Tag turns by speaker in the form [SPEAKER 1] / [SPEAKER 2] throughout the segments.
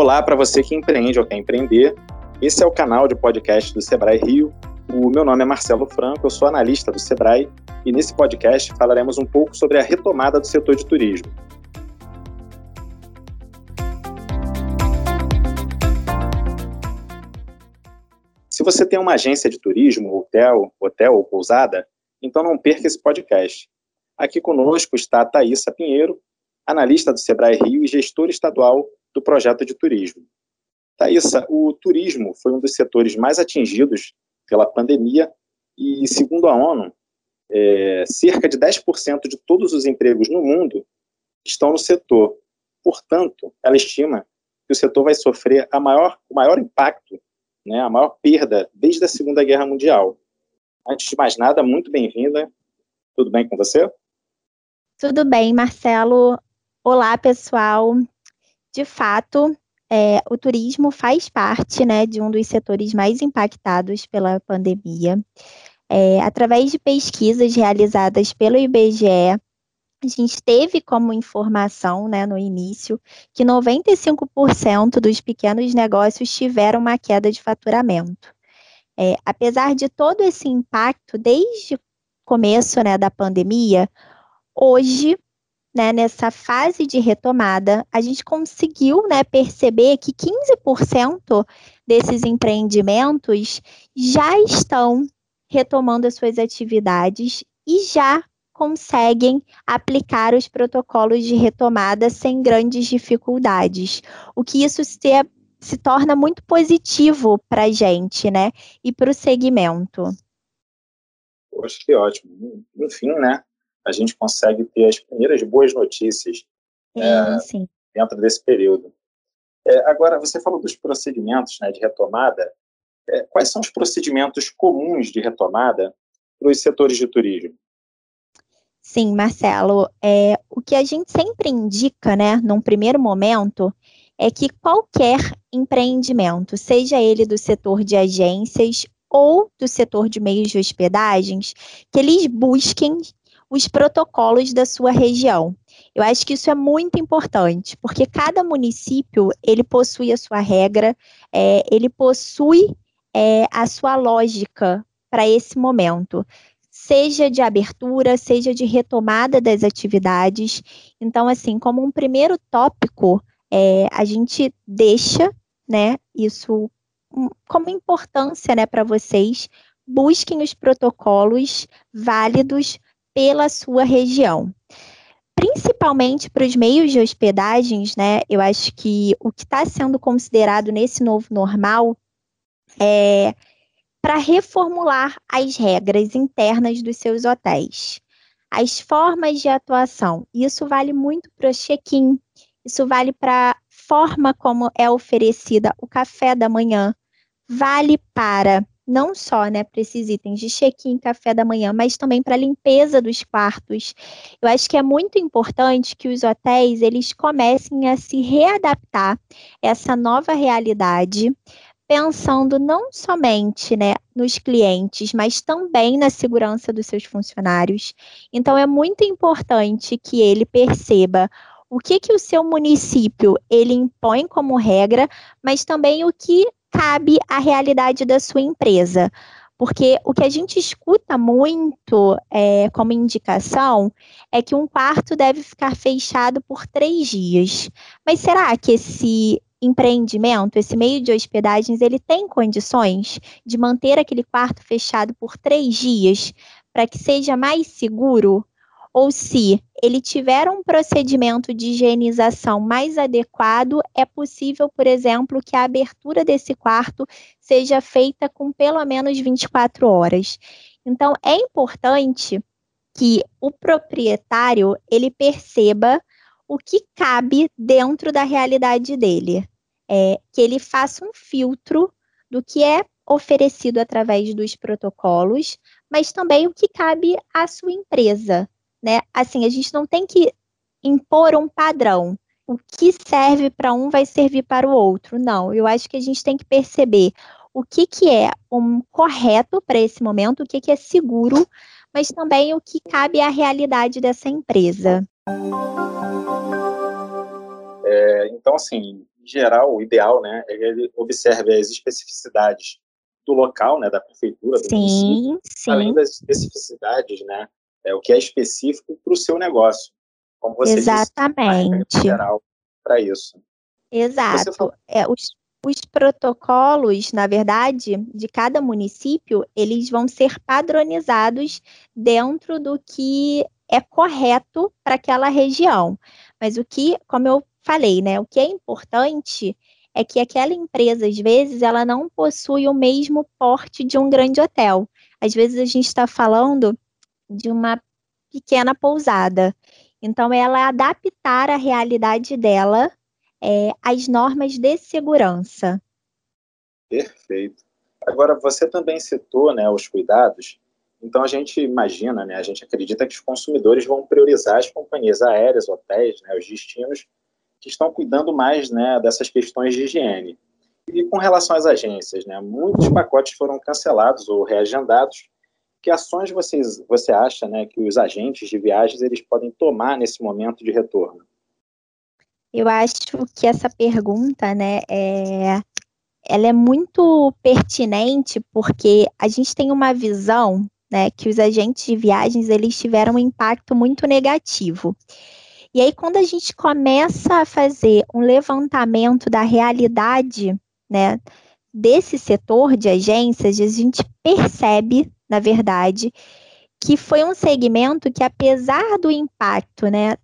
[SPEAKER 1] Olá para você que empreende ou quer empreender. Esse é o canal de podcast do Sebrae Rio. O meu nome é Marcelo Franco, eu sou analista do Sebrae e nesse podcast falaremos um pouco sobre a retomada do setor de turismo. Se você tem uma agência de turismo, hotel, hotel ou pousada, então não perca esse podcast. Aqui conosco está a Thaisa Pinheiro, analista do Sebrae Rio e gestora estadual do projeto de turismo. Thaisa, o turismo foi um dos setores mais atingidos pela pandemia e, segundo a ONU, é, cerca de 10% de todos os empregos no mundo estão no setor. Portanto, ela estima que o setor vai sofrer a maior, o maior impacto, né, a maior perda desde a Segunda Guerra Mundial. Antes de mais nada, muito bem-vinda. Tudo bem com você?
[SPEAKER 2] Tudo bem, Marcelo. Olá, pessoal de fato, é, o turismo faz parte né, de um dos setores mais impactados pela pandemia. É, através de pesquisas realizadas pelo IBGE, a gente teve como informação né, no início que 95% dos pequenos negócios tiveram uma queda de faturamento. É, apesar de todo esse impacto desde o começo né, da pandemia, hoje né, nessa fase de retomada, a gente conseguiu né, perceber que 15% desses empreendimentos já estão retomando as suas atividades e já conseguem aplicar os protocolos de retomada sem grandes dificuldades. O que isso se, se torna muito positivo para a gente, né? E para o segmento.
[SPEAKER 1] Poxa, que ótimo. Enfim, né? A gente consegue ter as primeiras boas notícias é, dentro desse período. É, agora, você falou dos procedimentos né, de retomada. É, quais são os procedimentos comuns de retomada para os setores de turismo?
[SPEAKER 2] Sim, Marcelo. É, o que a gente sempre indica, né, num primeiro momento, é que qualquer empreendimento, seja ele do setor de agências ou do setor de meios de hospedagens, que eles busquem os protocolos da sua região. Eu acho que isso é muito importante, porque cada município ele possui a sua regra, é, ele possui é, a sua lógica para esse momento, seja de abertura, seja de retomada das atividades. Então, assim, como um primeiro tópico, é, a gente deixa, né, isso como importância, né, para vocês, busquem os protocolos válidos pela sua região. Principalmente para os meios de hospedagens, né? Eu acho que o que está sendo considerado nesse novo normal é para reformular as regras internas dos seus hotéis. As formas de atuação. Isso vale muito para o check-in, isso vale para a forma como é oferecida o café da manhã, vale para não só né, para esses itens de check-in, café da manhã, mas também para a limpeza dos quartos. Eu acho que é muito importante que os hotéis eles comecem a se readaptar a essa nova realidade, pensando não somente né, nos clientes, mas também na segurança dos seus funcionários. Então é muito importante que ele perceba o que, que o seu município ele impõe como regra, mas também o que cabe à realidade da sua empresa. Porque o que a gente escuta muito é, como indicação é que um quarto deve ficar fechado por três dias. Mas será que esse empreendimento, esse meio de hospedagens, ele tem condições de manter aquele quarto fechado por três dias para que seja mais seguro? Ou se ele tiver um procedimento de higienização mais adequado, é possível, por exemplo, que a abertura desse quarto seja feita com pelo menos 24 horas. Então, é importante que o proprietário ele perceba o que cabe dentro da realidade dele, é, que ele faça um filtro do que é oferecido através dos protocolos, mas também o que cabe à sua empresa né? Assim, a gente não tem que impor um padrão. O que serve para um vai servir para o outro. Não, eu acho que a gente tem que perceber o que, que é um correto para esse momento, o que, que é seguro, mas também o que cabe à realidade dessa empresa.
[SPEAKER 1] É, então, assim, em geral, o ideal né, é que ele observe as especificidades do local, né, da prefeitura, do
[SPEAKER 2] sim, município, sim.
[SPEAKER 1] além das especificidades, né, é, o que é específico para o seu negócio. Como você
[SPEAKER 2] Exatamente.
[SPEAKER 1] disse, geral para isso.
[SPEAKER 2] Exato. Falou... É, os, os protocolos, na verdade, de cada município, eles vão ser padronizados dentro do que é correto para aquela região. Mas o que, como eu falei, né, o que é importante é que aquela empresa, às vezes, ela não possui o mesmo porte de um grande hotel. Às vezes a gente está falando de uma pequena pousada. Então, ela adaptar a realidade dela é, às normas de segurança.
[SPEAKER 1] Perfeito. Agora, você também citou né, os cuidados. Então, a gente imagina, né, a gente acredita que os consumidores vão priorizar as companhias aéreas, hotéis, né, os destinos que estão cuidando mais né, dessas questões de higiene. E com relação às agências, né, muitos pacotes foram cancelados ou reagendados. Que ações vocês, você acha né, que os agentes de viagens eles podem tomar nesse momento de retorno?
[SPEAKER 2] Eu acho que essa pergunta, né, é, ela é muito pertinente porque a gente tem uma visão, né, que os agentes de viagens eles tiveram um impacto muito negativo. E aí, quando a gente começa a fazer um levantamento da realidade, né, desse setor de agências, a gente percebe, na verdade, que foi um segmento que, apesar do impacto, né,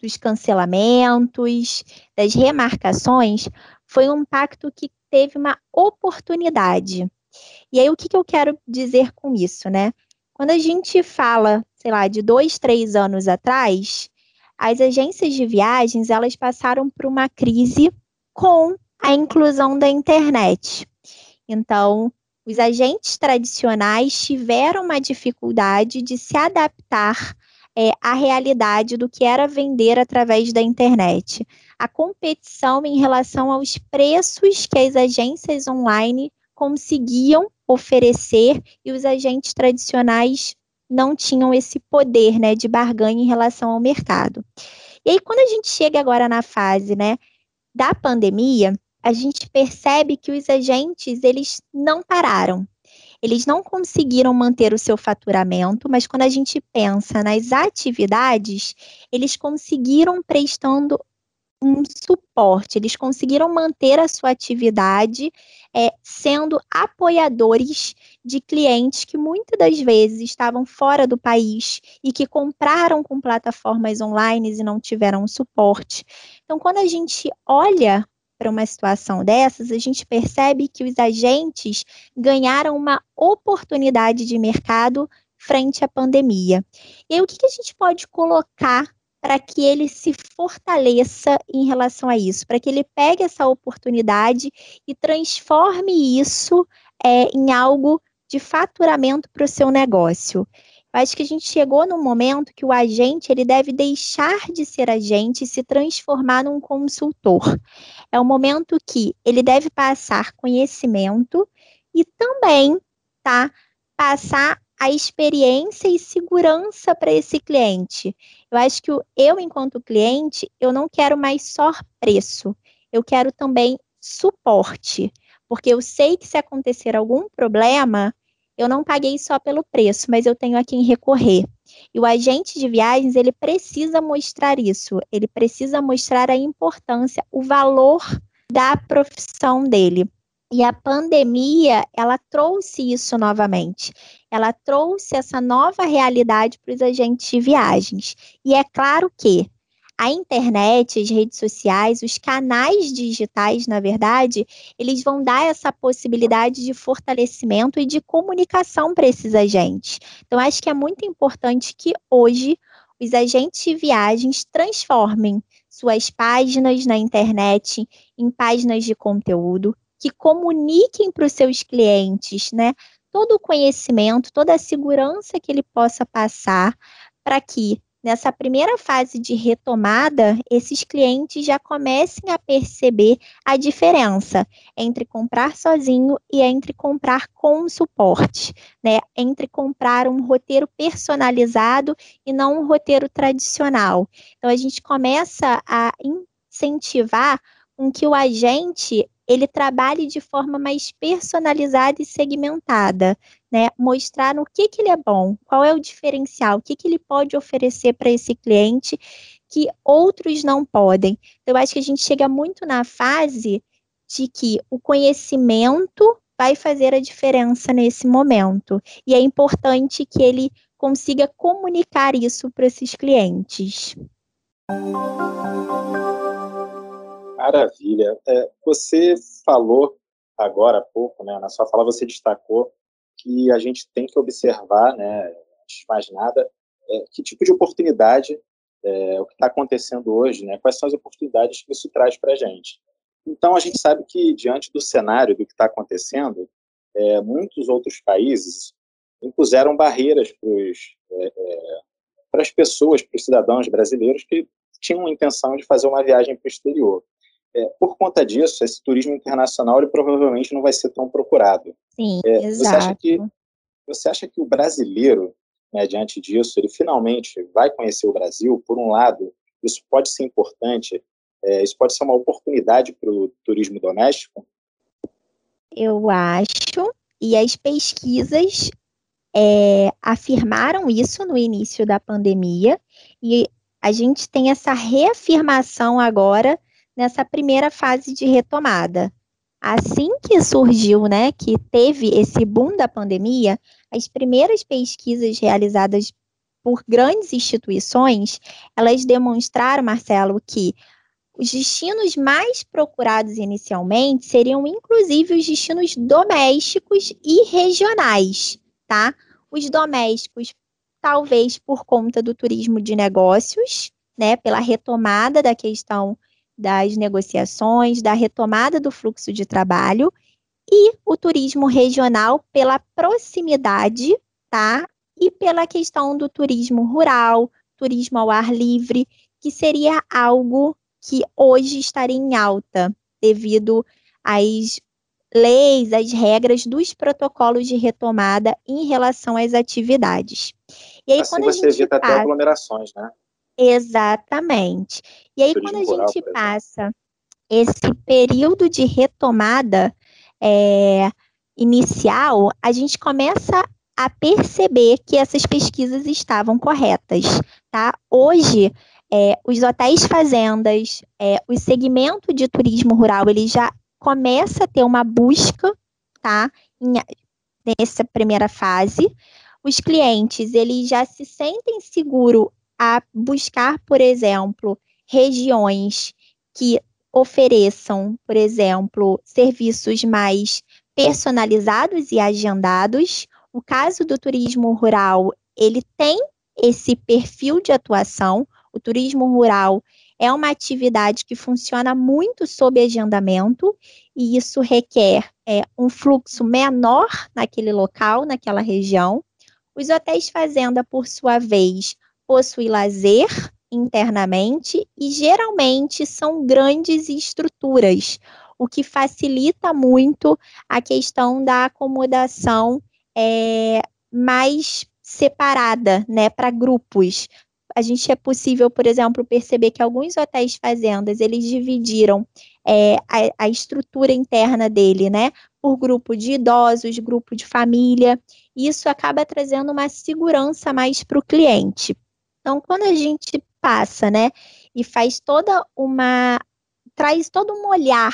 [SPEAKER 2] dos cancelamentos, das remarcações, foi um pacto que teve uma oportunidade. E aí, o que, que eu quero dizer com isso, né? Quando a gente fala, sei lá, de dois, três anos atrás, as agências de viagens, elas passaram por uma crise com a inclusão da internet. Então, os agentes tradicionais tiveram uma dificuldade de se adaptar é, a realidade do que era vender através da internet. A competição em relação aos preços que as agências online conseguiam oferecer e os agentes tradicionais não tinham esse poder né, de barganha em relação ao mercado. E aí, quando a gente chega agora na fase né, da pandemia, a gente percebe que os agentes eles não pararam. Eles não conseguiram manter o seu faturamento, mas quando a gente pensa nas atividades, eles conseguiram prestando um suporte, eles conseguiram manter a sua atividade é, sendo apoiadores de clientes que muitas das vezes estavam fora do país e que compraram com plataformas online e não tiveram suporte. Então, quando a gente olha para uma situação dessas, a gente percebe que os agentes ganharam uma oportunidade de mercado frente à pandemia. E aí, o que, que a gente pode colocar para que ele se fortaleça em relação a isso, para que ele pegue essa oportunidade e transforme isso é, em algo de faturamento para o seu negócio. Eu acho que a gente chegou no momento que o agente ele deve deixar de ser agente e se transformar num consultor. É o momento que ele deve passar conhecimento e também tá, passar a experiência e segurança para esse cliente. Eu acho que eu, enquanto cliente, eu não quero mais só preço, eu quero também suporte, porque eu sei que se acontecer algum problema, eu não paguei só pelo preço, mas eu tenho a quem recorrer. E o agente de viagens, ele precisa mostrar isso, ele precisa mostrar a importância, o valor da profissão dele. E a pandemia, ela trouxe isso novamente. Ela trouxe essa nova realidade para os agentes de viagens. E é claro que a internet, as redes sociais, os canais digitais, na verdade, eles vão dar essa possibilidade de fortalecimento e de comunicação para esses agentes. Então, acho que é muito importante que hoje os agentes de viagens transformem suas páginas na internet em páginas de conteúdo que comuniquem para os seus clientes, né, todo o conhecimento, toda a segurança que ele possa passar para que nessa primeira fase de retomada, esses clientes já comecem a perceber a diferença entre comprar sozinho e entre comprar com suporte, né? Entre comprar um roteiro personalizado e não um roteiro tradicional. Então a gente começa a incentivar com que o agente ele trabalhe de forma mais personalizada e segmentada, né? Mostrar no que, que ele é bom, qual é o diferencial, o que, que ele pode oferecer para esse cliente que outros não podem. Então, eu acho que a gente chega muito na fase de que o conhecimento vai fazer a diferença nesse momento. E é importante que ele consiga comunicar isso para esses clientes.
[SPEAKER 1] Maravilha. É, você falou agora há pouco, né, na sua fala você destacou que a gente tem que observar, né, antes de mais nada, é, que tipo de oportunidade é, o que está acontecendo hoje, né, quais são as oportunidades que isso traz para a gente. Então, a gente sabe que, diante do cenário do que está acontecendo, é, muitos outros países impuseram barreiras para é, é as pessoas, para os cidadãos brasileiros que tinham a intenção de fazer uma viagem para o exterior. É, por conta disso, esse turismo internacional ele provavelmente não vai ser tão procurado.
[SPEAKER 2] Sim, é, exato. Você acha,
[SPEAKER 1] que, você acha que o brasileiro, né, diante disso, ele finalmente vai conhecer o Brasil? Por um lado, isso pode ser importante, é, isso pode ser uma oportunidade para o turismo doméstico?
[SPEAKER 2] Eu acho, e as pesquisas é, afirmaram isso no início da pandemia, e a gente tem essa reafirmação agora nessa primeira fase de retomada. Assim que surgiu, né, que teve esse boom da pandemia, as primeiras pesquisas realizadas por grandes instituições, elas demonstraram, Marcelo, que os destinos mais procurados inicialmente seriam inclusive os destinos domésticos e regionais, tá? Os domésticos, talvez por conta do turismo de negócios, né, pela retomada da questão das negociações, da retomada do fluxo de trabalho e o turismo regional pela proximidade, tá? E pela questão do turismo rural, turismo ao ar livre, que seria algo que hoje estaria em alta devido às leis, às regras dos protocolos de retomada em relação às atividades.
[SPEAKER 1] E aí, assim quando você a gente evita até aglomerações, né?
[SPEAKER 2] Exatamente. E aí, quando a gente passa esse período de retomada é, inicial, a gente começa a perceber que essas pesquisas estavam corretas, tá? Hoje, é, os hotéis fazendas, é, o segmento de turismo rural, ele já começa a ter uma busca, tá? Em, nessa primeira fase. Os clientes, eles já se sentem seguros a buscar, por exemplo, regiões que ofereçam, por exemplo, serviços mais personalizados e agendados. O caso do turismo rural, ele tem esse perfil de atuação. O turismo rural é uma atividade que funciona muito sob agendamento e isso requer é, um fluxo menor naquele local, naquela região. Os hotéis fazenda, por sua vez, possui lazer internamente e geralmente são grandes estruturas, o que facilita muito a questão da acomodação é, mais separada, né, para grupos. A gente é possível, por exemplo, perceber que alguns hotéis fazendas eles dividiram é, a, a estrutura interna dele, né, por grupo de idosos, grupo de família. Isso acaba trazendo uma segurança mais para o cliente. Então, quando a gente passa, né, e faz toda uma traz todo um olhar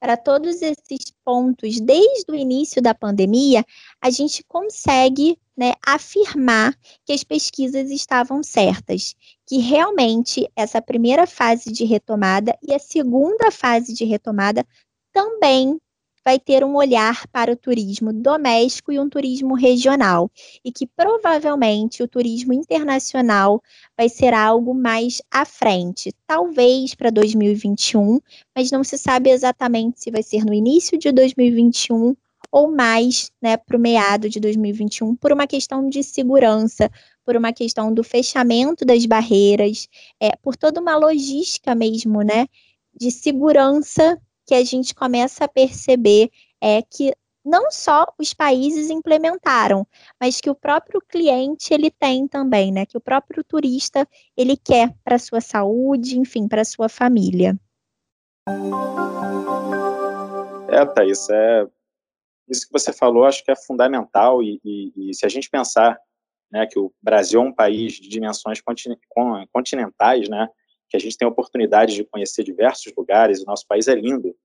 [SPEAKER 2] para todos esses pontos desde o início da pandemia, a gente consegue né, afirmar que as pesquisas estavam certas, que realmente essa primeira fase de retomada e a segunda fase de retomada também vai ter um olhar para o turismo doméstico e um turismo regional, e que provavelmente o turismo internacional vai ser algo mais à frente, talvez para 2021, mas não se sabe exatamente se vai ser no início de 2021 ou mais né, para o meado de 2021, por uma questão de segurança, por uma questão do fechamento das barreiras, é, por toda uma logística mesmo, né, de segurança que a gente começa a perceber é que não só os países implementaram, mas que o próprio cliente ele tem também, né? Que o próprio turista ele quer para sua saúde, enfim, para sua família.
[SPEAKER 1] É, Thaís, é, isso que você falou acho que é fundamental e, e, e se a gente pensar né, que o Brasil é um país de dimensões continentais, né, que a gente tem a oportunidade de conhecer diversos lugares, o nosso país é lindo,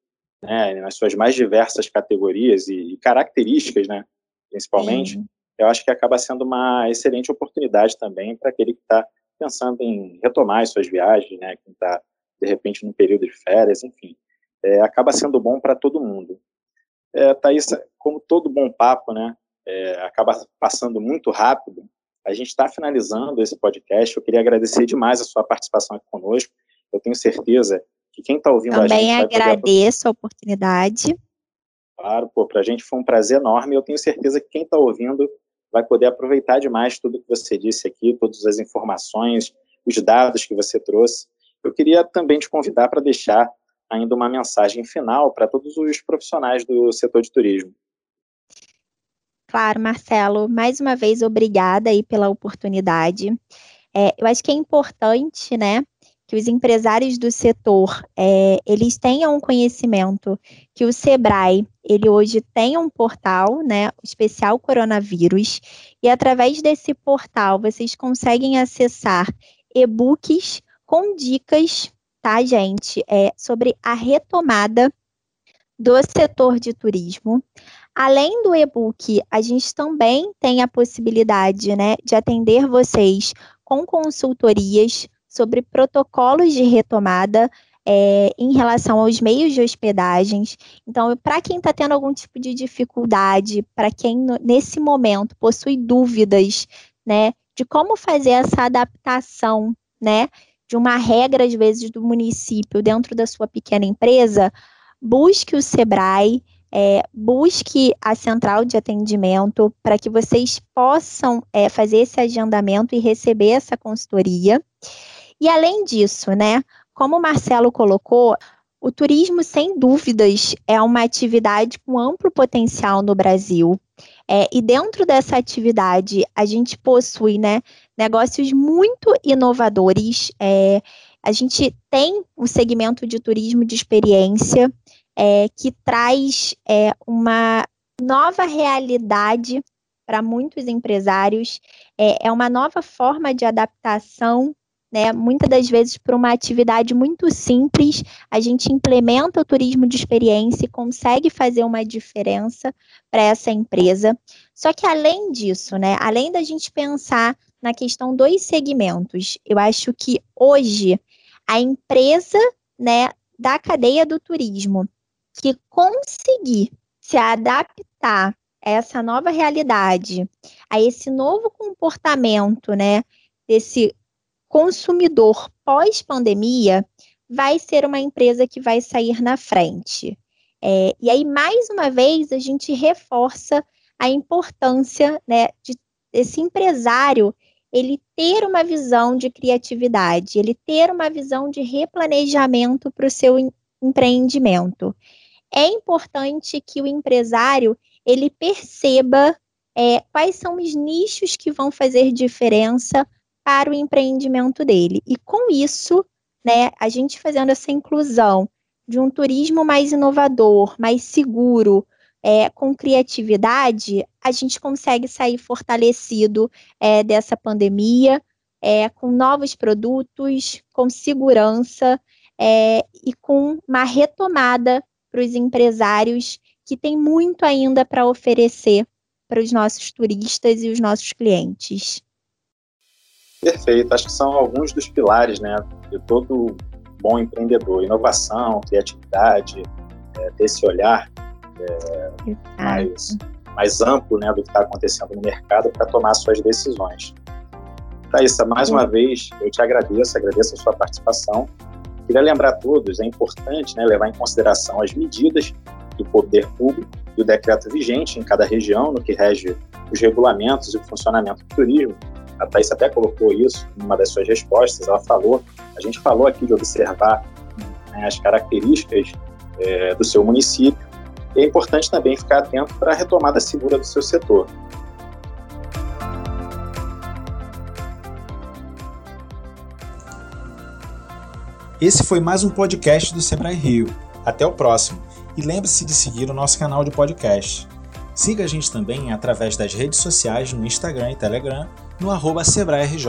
[SPEAKER 1] né, nas suas mais diversas categorias e, e características, né, principalmente, eu acho que acaba sendo uma excelente oportunidade também para aquele que está pensando em retomar as suas viagens, né, quem está, de repente, num período de férias, enfim, é, acaba sendo bom para todo mundo. É, Thaís, como todo bom papo, né, é, acaba passando muito rápido, a gente está finalizando esse podcast. Eu queria agradecer demais a sua participação aqui conosco. Eu tenho certeza que quem está ouvindo
[SPEAKER 2] Também
[SPEAKER 1] a gente.
[SPEAKER 2] Também agradeço a oportunidade.
[SPEAKER 1] Claro, pô, para a gente foi um prazer enorme. Eu tenho certeza que quem está ouvindo vai poder aproveitar demais tudo que você disse aqui, todas as informações, os dados que você trouxe. Eu queria também te convidar para deixar ainda uma mensagem final para todos os profissionais do setor de turismo.
[SPEAKER 2] Claro, Marcelo, mais uma vez obrigada aí pela oportunidade. É, eu acho que é importante, né, que os empresários do setor é, eles tenham conhecimento que o Sebrae ele hoje tem um portal, né, especial coronavírus, e através desse portal vocês conseguem acessar e-books com dicas, tá, gente, é, sobre a retomada do setor de turismo. Além do e-book, a gente também tem a possibilidade né, de atender vocês com consultorias sobre protocolos de retomada é, em relação aos meios de hospedagens. Então, para quem está tendo algum tipo de dificuldade, para quem nesse momento possui dúvidas, né, de como fazer essa adaptação, né, de uma regra às vezes do município dentro da sua pequena empresa, busque o Sebrae é, busque a central de atendimento para que vocês possam é, fazer esse agendamento e receber essa consultoria. E além disso, né, como o Marcelo colocou, o turismo, sem dúvidas, é uma atividade com amplo potencial no Brasil. É, e dentro dessa atividade, a gente possui né, negócios muito inovadores. É, a gente tem um segmento de turismo de experiência, é, que traz é, uma nova realidade para muitos empresários, é, é, uma nova forma de adaptação. Né, muitas das vezes, para uma atividade muito simples, a gente implementa o turismo de experiência e consegue fazer uma diferença para essa empresa. Só que além disso, né, além da gente pensar na questão dos segmentos, eu acho que hoje a empresa né, da cadeia do turismo que conseguir se adaptar a essa nova realidade, a esse novo comportamento, né, desse consumidor pós-pandemia, vai ser uma empresa que vai sair na frente. É, e aí, mais uma vez, a gente reforça a importância né, de empresário ele ter uma visão de criatividade, ele ter uma visão de replanejamento para o seu empreendimento é importante que o empresário ele perceba é, quais são os nichos que vão fazer diferença para o empreendimento dele. E com isso, né, a gente fazendo essa inclusão de um turismo mais inovador, mais seguro, é, com criatividade, a gente consegue sair fortalecido é, dessa pandemia, é, com novos produtos, com segurança é, e com uma retomada para os empresários que têm muito ainda para oferecer para os nossos turistas e os nossos clientes.
[SPEAKER 1] Perfeito, acho que são alguns dos pilares né, de todo bom empreendedor: inovação, criatividade, é, ter esse olhar é, mais, mais amplo né, do que está acontecendo no mercado para tomar suas decisões. Thaisa, mais uma vez eu te agradeço, agradeço a sua participação Queria lembrar a todos, é importante né, levar em consideração as medidas do poder público e o decreto vigente em cada região, no que rege os regulamentos e o funcionamento do turismo. A Thais até colocou isso em uma das suas respostas. Ela falou, a gente falou aqui de observar né, as características é, do seu município. É importante também ficar atento para a retomada segura do seu setor. Esse foi mais um podcast do Sebrae Rio. Até o próximo. E lembre-se de seguir o nosso canal de podcast. Siga a gente também através das redes sociais no Instagram e Telegram, no arroba SebraeRJ.